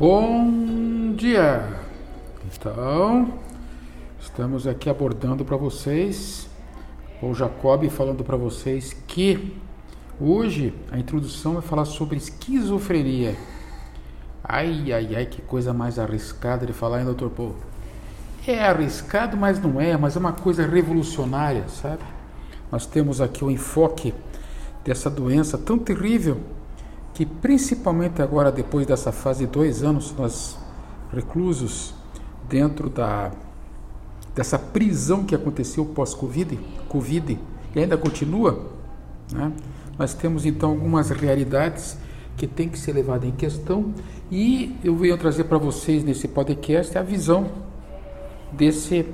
Bom dia! Então, estamos aqui abordando para vocês, o Jacob falando para vocês que hoje a introdução vai falar sobre esquizofrenia. Ai, ai, ai, que coisa mais arriscada de falar, hein, doutor Paul? É arriscado, mas não é, mas é uma coisa revolucionária, sabe? Nós temos aqui o enfoque dessa doença tão terrível que principalmente agora depois dessa fase de dois anos nós reclusos dentro da dessa prisão que aconteceu pós-Covid, Covid, e ainda continua, né? nós temos então algumas realidades que tem que ser levadas em questão e eu venho trazer para vocês nesse podcast a visão desse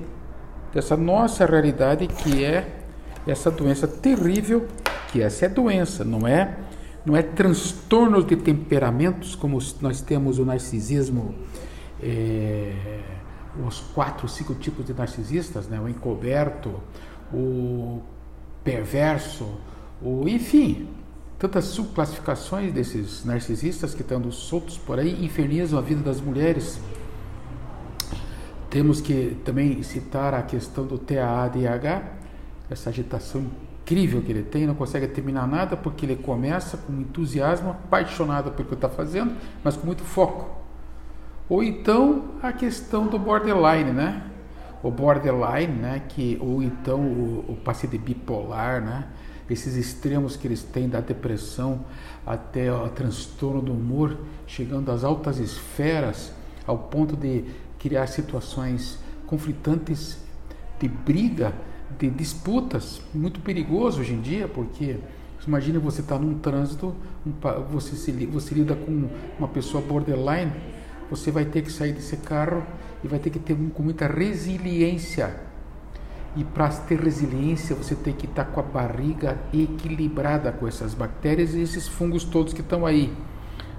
dessa nossa realidade que é essa doença terrível, que essa é doença, não é não é transtornos de temperamentos, como nós temos o narcisismo, é, os quatro, cinco tipos de narcisistas, né? o encoberto, o perverso, o enfim, tantas subclassificações desses narcisistas que estão soltos por aí, infernizam a vida das mulheres. Temos que também citar a questão do TAADH, essa agitação incrível que ele tem, não consegue terminar nada porque ele começa com entusiasmo, apaixonado pelo que está fazendo, mas com muito foco. Ou então a questão do borderline, né? O borderline, né? Que, ou então o, o paciente bipolar, né? Esses extremos que eles têm da depressão até o transtorno do humor, chegando às altas esferas, ao ponto de criar situações conflitantes de briga de disputas, muito perigoso hoje em dia, porque imagina você estar tá num trânsito, um, você, se, você lida com uma pessoa borderline, você vai ter que sair desse carro e vai ter que ter com muita resiliência. E para ter resiliência, você tem que estar tá com a barriga equilibrada com essas bactérias e esses fungos todos que estão aí.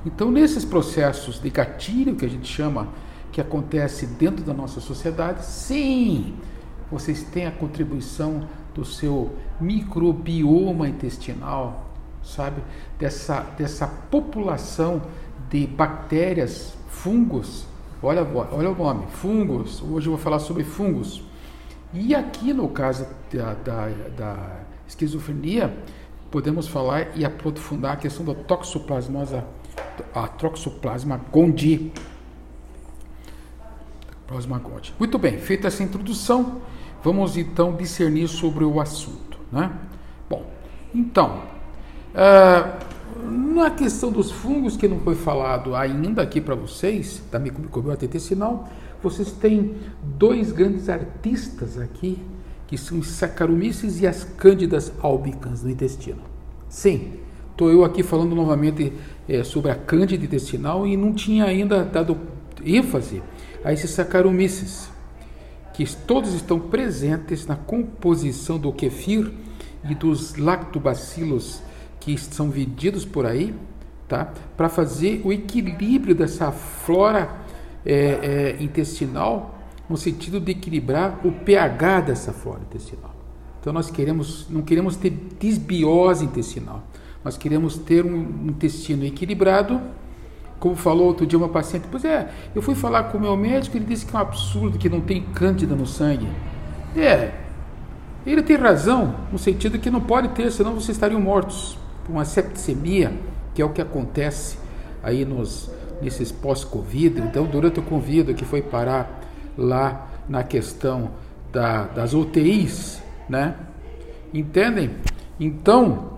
Então, nesses processos de gatilho que a gente chama, que acontece dentro da nossa sociedade, sim, vocês têm a contribuição do seu microbioma intestinal, sabe? Dessa, dessa população de bactérias, fungos. Olha, olha o nome, fungos. Hoje eu vou falar sobre fungos. E aqui no caso da, da, da esquizofrenia, podemos falar e aprofundar a questão da toxoplasmosa, a toxoplasma gondii. Muito bem, feita essa introdução, Vamos então discernir sobre o assunto. Né? Bom, então, uh, na questão dos fungos que não foi falado ainda aqui para vocês, da microbiota intestinal, vocês têm dois grandes artistas aqui, que são os Saccharomyces e as Cândidas albicans no intestino. Sim, estou eu aqui falando novamente é, sobre a Cândida intestinal e não tinha ainda dado ênfase a esses Saccharomyces que todos estão presentes na composição do kefir e dos lactobacilos que são vendidos por aí, tá? Para fazer o equilíbrio dessa flora é, é, intestinal, no sentido de equilibrar o pH dessa flora intestinal. Então nós queremos, não queremos ter desbiose intestinal, nós queremos ter um intestino equilibrado como falou outro dia uma paciente, pois é, eu fui falar com o meu médico, ele disse que é um absurdo, que não tem cândida no sangue. É, ele tem razão, no sentido que não pode ter, senão vocês estariam mortos. Uma septicemia, que é o que acontece aí nos, nesses pós-Covid. Então, durante o Covid, que foi parar lá na questão da, das UTIs, né? Entendem? Então,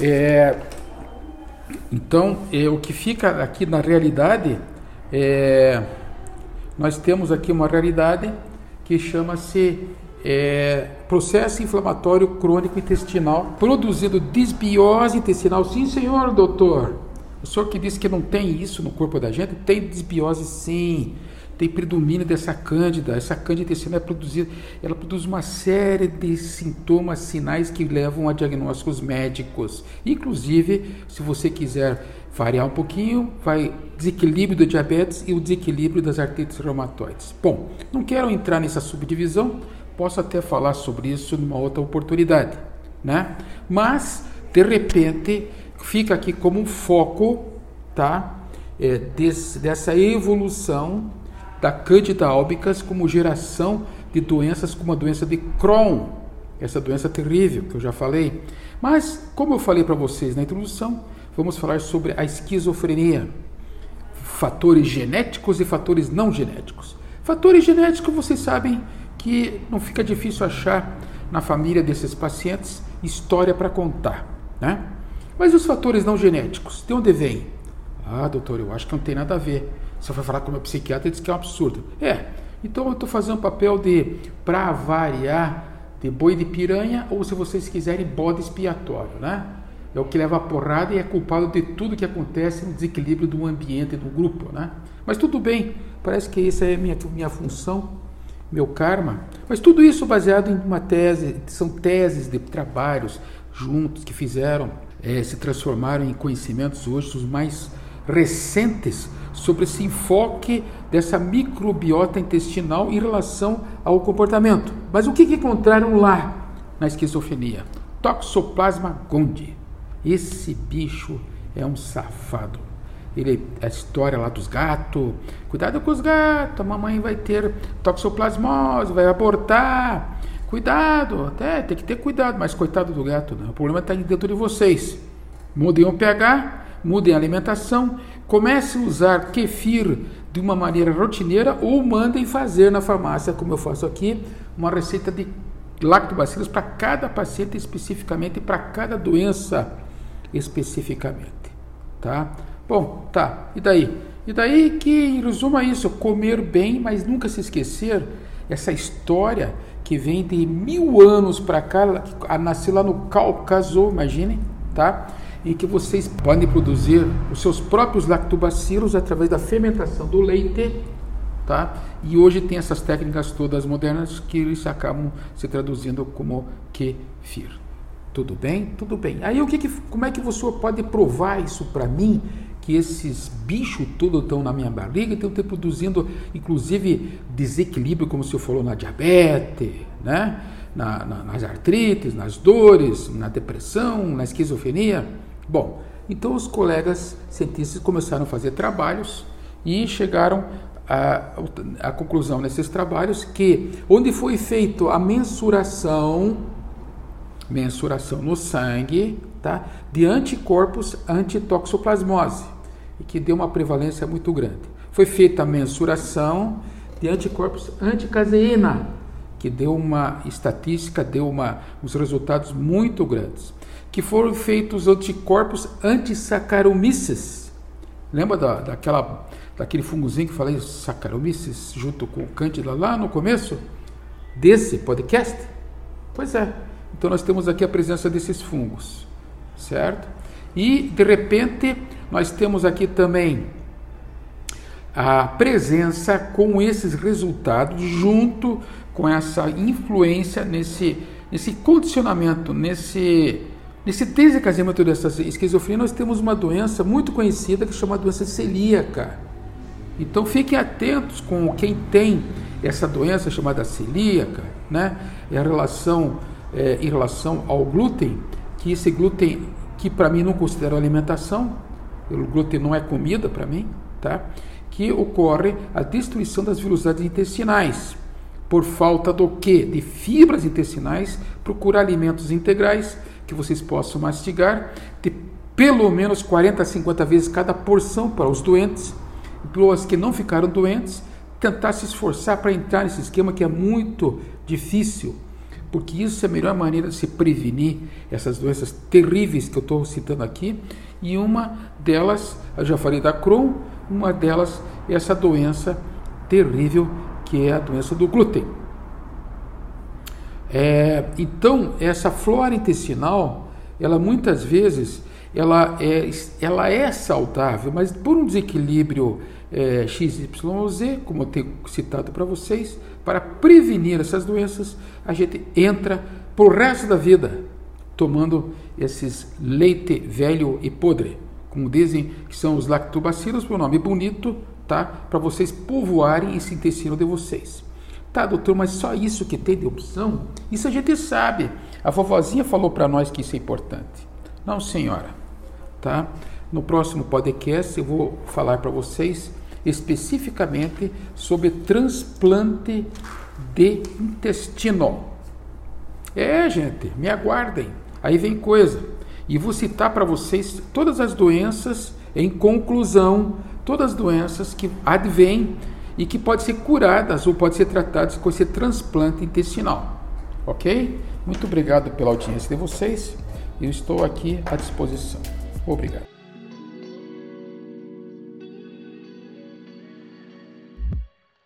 é, então, é, o que fica aqui na realidade é, nós temos aqui uma realidade que chama-se é, processo inflamatório crônico intestinal, produzindo desbiose intestinal. Sim, senhor doutor. O senhor que disse que não tem isso no corpo da gente, tem desbiose sim tem predomínio dessa cândida. Essa cândida intestinal é produzida, ela produz uma série de sintomas, sinais que levam a diagnósticos médicos. Inclusive, se você quiser variar um pouquinho, vai desequilíbrio do diabetes e o desequilíbrio das artrites reumatoides. Bom, não quero entrar nessa subdivisão, posso até falar sobre isso numa outra oportunidade, né? Mas de repente fica aqui como um foco, tá? é, desse, dessa evolução da Candida albicans como geração de doenças como a doença de Crohn, essa doença terrível que eu já falei. Mas, como eu falei para vocês na introdução, vamos falar sobre a esquizofrenia, fatores genéticos e fatores não genéticos. Fatores genéticos, vocês sabem que não fica difícil achar na família desses pacientes história para contar, né? Mas os fatores não genéticos, de onde vem? Ah, doutor, eu acho que não tem nada a ver. Você vai falar com o meu psiquiatra e diz que é um absurdo. É, então eu estou fazendo um papel de, para variar, de boi de piranha, ou se vocês quiserem, bode expiatório, né? É o que leva a porrada e é culpado de tudo que acontece no desequilíbrio do ambiente, do grupo, né? Mas tudo bem, parece que essa é minha, minha função, meu karma. Mas tudo isso baseado em uma tese, são teses de trabalhos juntos que fizeram, é, se transformaram em conhecimentos hoje os mais recentes sobre esse enfoque dessa microbiota intestinal em relação ao comportamento. Mas o que, encontraram lá na esquizofrenia? Toxoplasma gondii. Esse bicho é um safado. Ele, a história lá dos gatos, cuidado com os gatos, a mamãe vai ter toxoplasmose, vai abortar. Cuidado, até tem que ter cuidado, mas coitado do gato, né? o problema está dentro de vocês. Mudem o pH, mudem a alimentação, comece a usar kefir de uma maneira rotineira ou mandem fazer na farmácia, como eu faço aqui, uma receita de lactobacilos para cada paciente especificamente, para cada doença especificamente, tá? Bom, tá. E daí? E daí que, em resumo, é isso: comer bem, mas nunca se esquecer essa história que vem de mil anos para cá, a nascer lá no Cáucaso, imaginem, tá? em que vocês podem produzir os seus próprios lactobacilos através da fermentação do leite, tá? E hoje tem essas técnicas todas modernas que eles acabam se traduzindo como kefir. Tudo bem? Tudo bem. Aí o que, que como é que você pode provar isso para mim? Que esses bichos todos estão na minha barriga, estão produzindo, inclusive, desequilíbrio, como o senhor falou, na diabetes, né? Na, na, nas artrites, nas dores, na depressão, na esquizofrenia. Bom, então os colegas cientistas começaram a fazer trabalhos e chegaram à, conclusão nesses trabalhos que onde foi feito a mensuração mensuração no sangue tá, de anticorpos antitoxoplasmose e que deu uma prevalência muito grande. Foi feita a mensuração de anticorpos anticaseína, que deu uma estatística, deu uma, uns resultados muito grandes que foram feitos anticorpos anti-saccharomyces. Lembra da, daquela, daquele fungozinho que falei, Saccharomyces, junto com o Cândida lá no começo desse podcast? Pois é. Então nós temos aqui a presença desses fungos, certo? E de repente nós temos aqui também a presença com esses resultados junto com essa influência nesse, nesse condicionamento, nesse Nesse desencadeamento dessa esquizofrenia, nós temos uma doença muito conhecida que chama doença celíaca. Então fiquem atentos com quem tem essa doença chamada celíaca, né? É a relação é, em relação ao glúten, que esse glúten que para mim não considero alimentação, o glúten não é comida para mim, tá? Que ocorre a destruição das velocidades intestinais. Por falta do que? De fibras intestinais, procurar alimentos integrais que vocês possam mastigar, de pelo menos 40 a 50 vezes cada porção para os doentes, para os que não ficaram doentes, tentar se esforçar para entrar nesse esquema que é muito difícil, porque isso é a melhor maneira de se prevenir essas doenças terríveis que eu estou citando aqui, e uma delas, eu já falei da Crohn, uma delas é essa doença terrível que é a doença do glúten. É, então, essa flora intestinal, ela muitas vezes ela é, ela é saudável, mas por um desequilíbrio é, XYZ, como eu tenho citado para vocês, para prevenir essas doenças, a gente entra para o resto da vida tomando esses leite velho e podre, como dizem que são os lactobacilos, por nome bonito, tá? Para vocês povoarem esse intestino de vocês. Tá, doutor, mas só isso que tem de opção? Isso a gente sabe. A vovozinha falou para nós que isso é importante. Não, senhora. Tá? No próximo podcast eu vou falar para vocês especificamente sobre transplante de intestino. É, gente, me aguardem. Aí vem coisa. E vou citar para vocês todas as doenças, em conclusão, todas as doenças que advêm e que podem ser curadas ou podem ser tratadas com esse transplante intestinal. Ok? Muito obrigado pela audiência de vocês. Eu estou aqui à disposição. Obrigado.